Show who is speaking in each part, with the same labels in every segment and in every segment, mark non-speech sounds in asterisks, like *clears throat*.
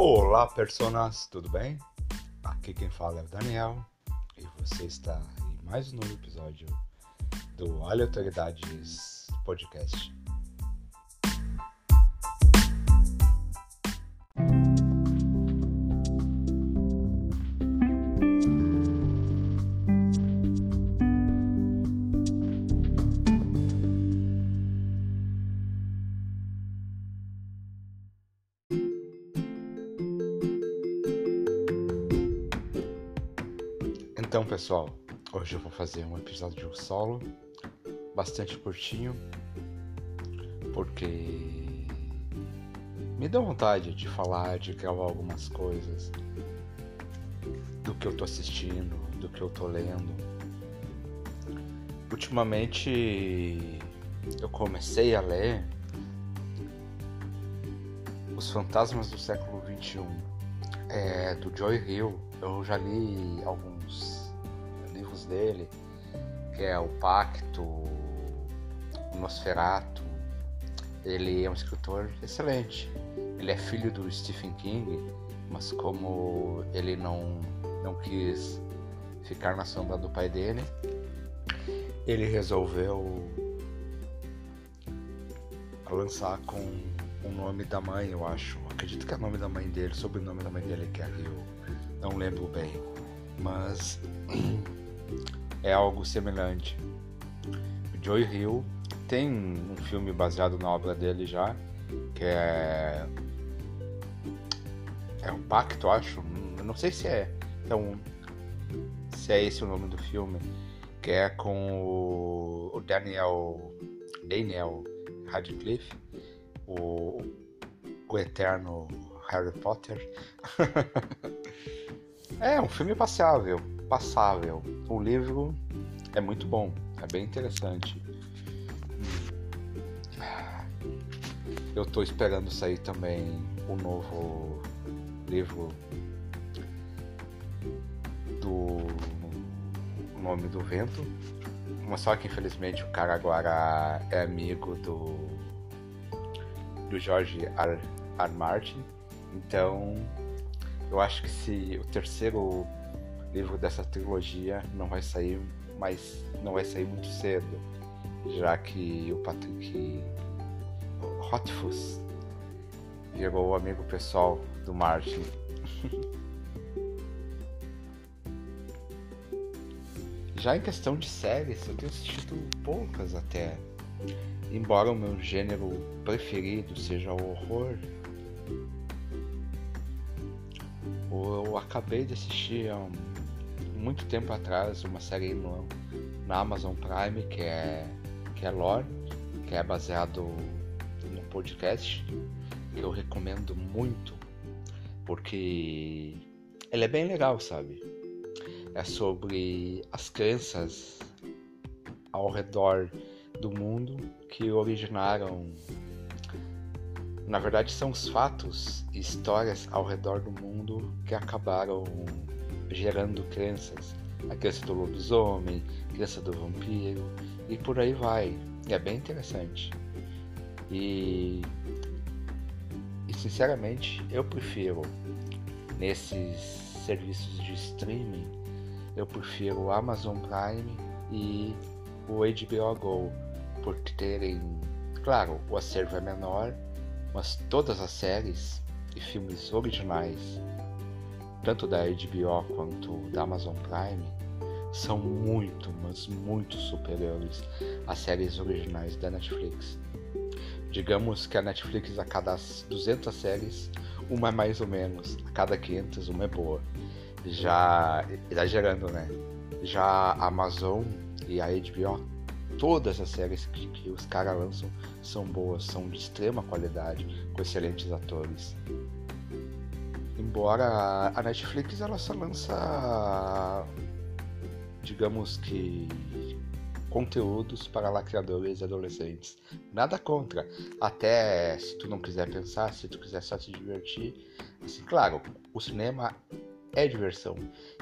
Speaker 1: Olá, personas, tudo bem? Aqui quem fala é o Daniel e você está em mais um novo episódio do Aleatoriedades Podcast. Pessoal, hoje eu vou fazer um episódio solo, bastante curtinho, porque me deu vontade de falar, de gravar algumas coisas do que eu tô assistindo, do que eu tô lendo. Ultimamente eu comecei a ler Os Fantasmas do Século XXI, é, do Joy Hill. Eu já li alguns livros dele, que é O Pacto, o Nosferato. Ele é um escritor excelente. Ele é filho do Stephen King, mas como ele não, não quis ficar na sombra do pai dele, ele resolveu lançar com o nome da mãe, eu acho. Acredito que é o nome da mãe dele, sobrenome da mãe dele, que é Rio. Não lembro bem. Mas *clears throat* é algo semelhante. O Joy Hill tem um filme baseado na obra dele já, que é. É um pacto, acho. Não sei se é. Então, se é esse o nome do filme. Que é com o Daniel. Daniel Radcliffe, o, o eterno Harry Potter. *laughs* é um filme passável passável. O livro é muito bom, é bem interessante. Eu estou esperando sair também o novo livro do Nome do Vento. Mas só que infelizmente o cara agora é amigo do do George R. R. Martin. Então eu acho que se o terceiro livro dessa trilogia não vai sair, mas não vai sair muito cedo, já que o Patrick Rothfuss virou o amigo pessoal do Martin. *laughs* Já em questão de séries, eu tenho assistido poucas até. Embora o meu gênero preferido seja o horror, eu acabei de assistir há um muito tempo atrás uma série no, na Amazon Prime que é que é Lore, que é baseado no podcast que eu recomendo muito porque ele é bem legal, sabe? É sobre as crenças ao redor do mundo que originaram na verdade são os fatos e histórias ao redor do mundo que acabaram gerando crenças. A crença do lobisomem, a crença do vampiro e por aí vai. É bem interessante. E, e sinceramente eu prefiro nesses serviços de streaming eu prefiro o Amazon Prime e o HBO Go por terem, claro, o acervo é menor, mas todas as séries e filmes originais tanto da HBO quanto da Amazon Prime, são muito, mas muito superiores às séries originais da Netflix. Digamos que a Netflix, a cada 200 séries, uma é mais ou menos, a cada 500, uma é boa. Já, exagerando, né? Já a Amazon e a HBO, todas as séries que, que os caras lançam são boas, são de extrema qualidade, com excelentes atores. Embora a Netflix ela só lança, digamos que, conteúdos para lacradores e adolescentes. Nada contra. Até se tu não quiser pensar, se tu quiser só se divertir. Assim, claro, o cinema é diversão,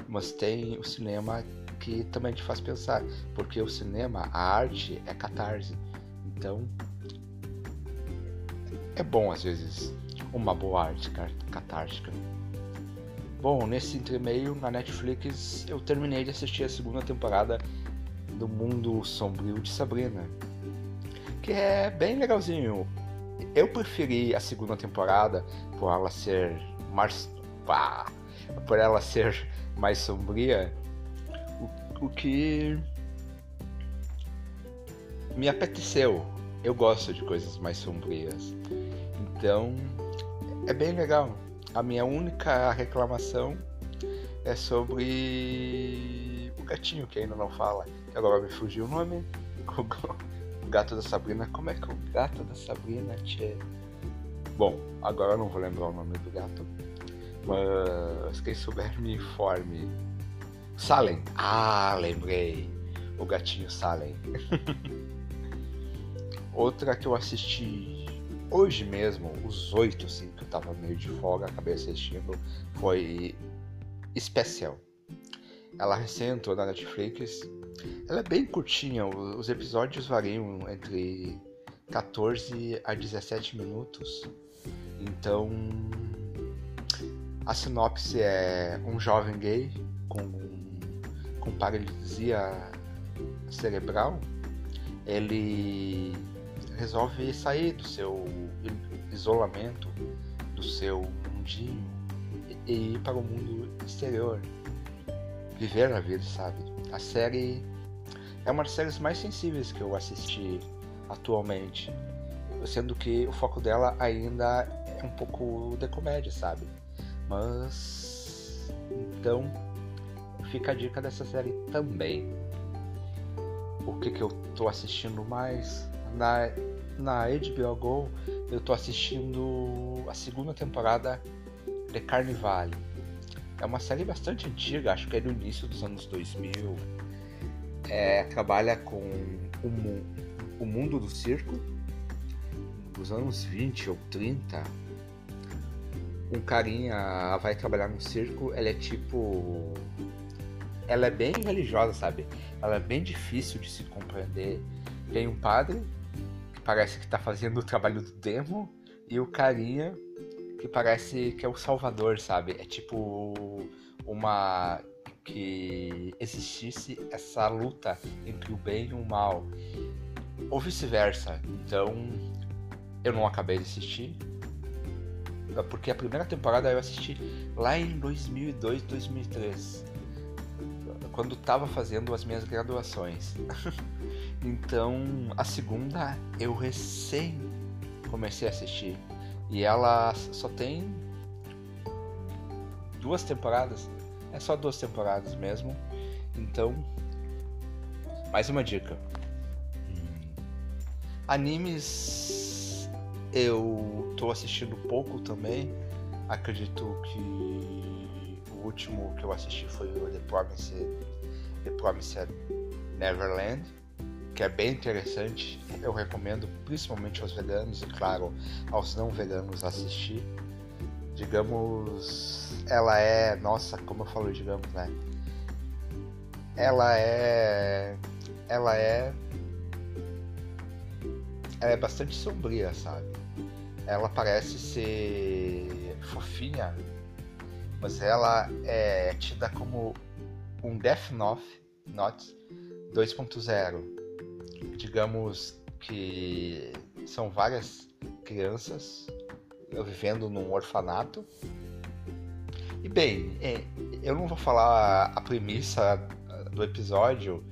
Speaker 1: mas tem o cinema que também te faz pensar, porque o cinema, a arte é catarse. Então, é bom às vezes uma boa arte catártica. Bom, nesse entremeio na Netflix eu terminei de assistir a segunda temporada do Mundo Sombrio de Sabrina, que é bem legalzinho. Eu preferi a segunda temporada por ela ser mais pá, por ela ser mais sombria, o, o que me apeteceu. Eu gosto de coisas mais sombrias. Então, é bem legal. A minha única reclamação é sobre o gatinho que ainda não fala. Agora me fugiu o nome. *laughs* O gato da Sabrina. Como é que é o gato da Sabrina, tchê? Bom, agora eu não vou lembrar o nome do gato. Mas quem souber me informe. Salem. Ah, lembrei. O gatinho Salem. *laughs* Outra que eu assisti hoje mesmo, os oito, assim, que eu tava meio de folga, acabei assistindo, foi Special. Ela recém entrou na Netflix. Ela é bem curtinha, os episódios variam entre 14 a 17 minutos. Então, a sinopse é um jovem gay com, com paralisia cerebral. Ele resolve sair do seu isolamento, do seu mundinho e ir para o mundo exterior. Viver a vida, sabe? A série é uma das séries mais sensíveis que eu assisti atualmente, sendo que o foco dela ainda é um pouco de comédia, sabe? Mas então fica a dica dessa série também. O que que eu tô assistindo mais? Na, na HBO Go eu tô assistindo a segunda temporada de Carnivale. É uma série bastante antiga, acho que é do início dos anos 2000. É, trabalha com o, o mundo do circo dos anos 20 ou 30. Um carinha vai trabalhar no circo, ela é tipo. Ela é bem religiosa, sabe? Ela é bem difícil de se compreender. Tem um padre parece que tá fazendo o trabalho do demo e o carinha que parece que é o salvador, sabe? É tipo uma que existisse essa luta entre o bem e o mal, ou vice-versa. Então, eu não acabei de assistir, porque a primeira temporada eu assisti lá em 2002, 2003, quando tava fazendo as minhas graduações. *laughs* Então, a segunda eu recém comecei a assistir. E ela só tem duas temporadas. É só duas temporadas mesmo. Então, mais uma dica. Hum. Animes eu tô assistindo pouco também. Acredito que o último que eu assisti foi o The Promised, The Promised Neverland que é bem interessante. Eu recomendo principalmente aos veganos e, claro, aos não veganos assistir. Digamos, ela é. Nossa, como eu falo, digamos, né? Ela é. Ela é. Ela é bastante sombria, sabe? Ela parece ser fofinha, mas ela é tida como um Death Note, Note 2.0 digamos que são várias crianças vivendo num orfanato. E bem, é, eu não vou falar a premissa do episódio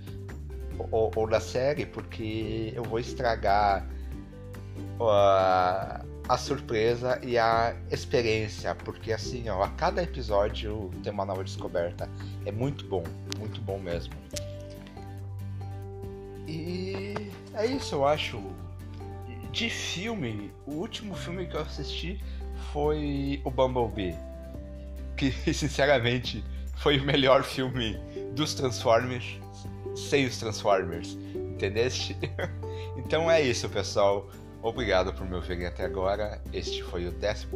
Speaker 1: ou, ou da série, porque eu vou estragar a, a surpresa e a experiência, porque assim, ó, a cada episódio tem uma nova descoberta. É muito bom, muito bom mesmo. E é isso, eu acho. De filme, o último filme que eu assisti foi o Bumblebee. Que, *laughs* sinceramente, foi o melhor filme dos Transformers sem os Transformers. Entendeste? *laughs* então é isso, pessoal. Obrigado por me ouvirem até agora. Este foi o 12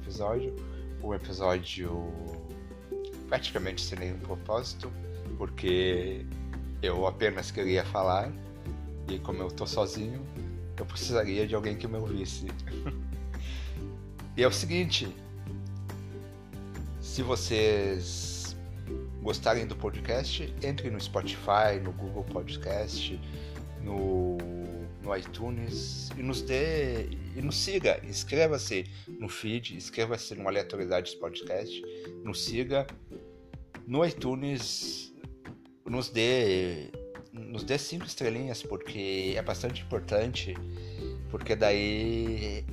Speaker 1: episódio. Um episódio praticamente sem nenhum propósito, porque eu apenas queria falar e como eu tô sozinho, eu precisaria de alguém que me ouvisse. E é o seguinte, se vocês gostarem do podcast, entre no Spotify, no Google Podcast, no, no iTunes e nos dê e nos siga. Inscreva-se no feed, inscreva-se no Aleatoriedades Podcast, nos siga no iTunes, nos dê nos dê cinco estrelinhas porque é bastante importante, porque daí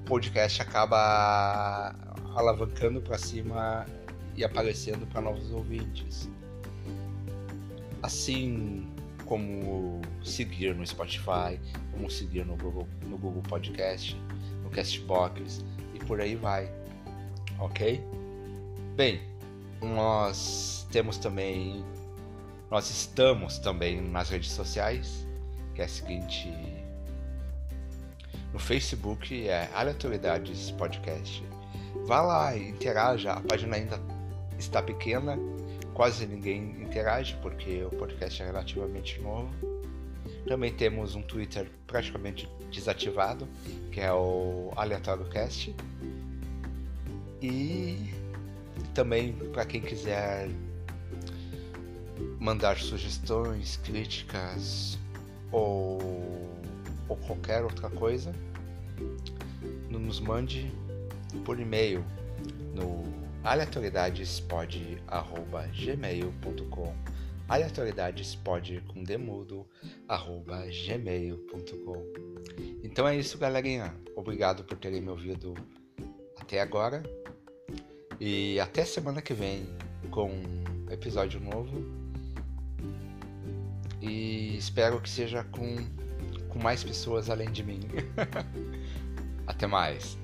Speaker 1: o podcast acaba alavancando para cima e aparecendo para novos ouvintes. Assim como seguir no Spotify, como seguir no Google, no Google Podcast, no Castbox e por aí vai. Ok? Bem, nós temos também. Nós estamos também nas redes sociais, que é a seguinte. No Facebook é Aleatoriedades Podcast. Vá lá interaja, a página ainda está pequena, quase ninguém interage porque o podcast é relativamente novo. Também temos um Twitter praticamente desativado, que é o AleatórioCast. E também para quem quiser mandar sugestões, críticas ou, ou qualquer outra coisa, nos mande por e-mail no aleatoriedadespod.gmail.com aleatoriedadespod com demudo arroba gmail.com Então é isso, galerinha. Obrigado por terem me ouvido até agora. E até semana que vem com um episódio novo. E espero que seja com, com mais pessoas além de mim. *laughs* até mais.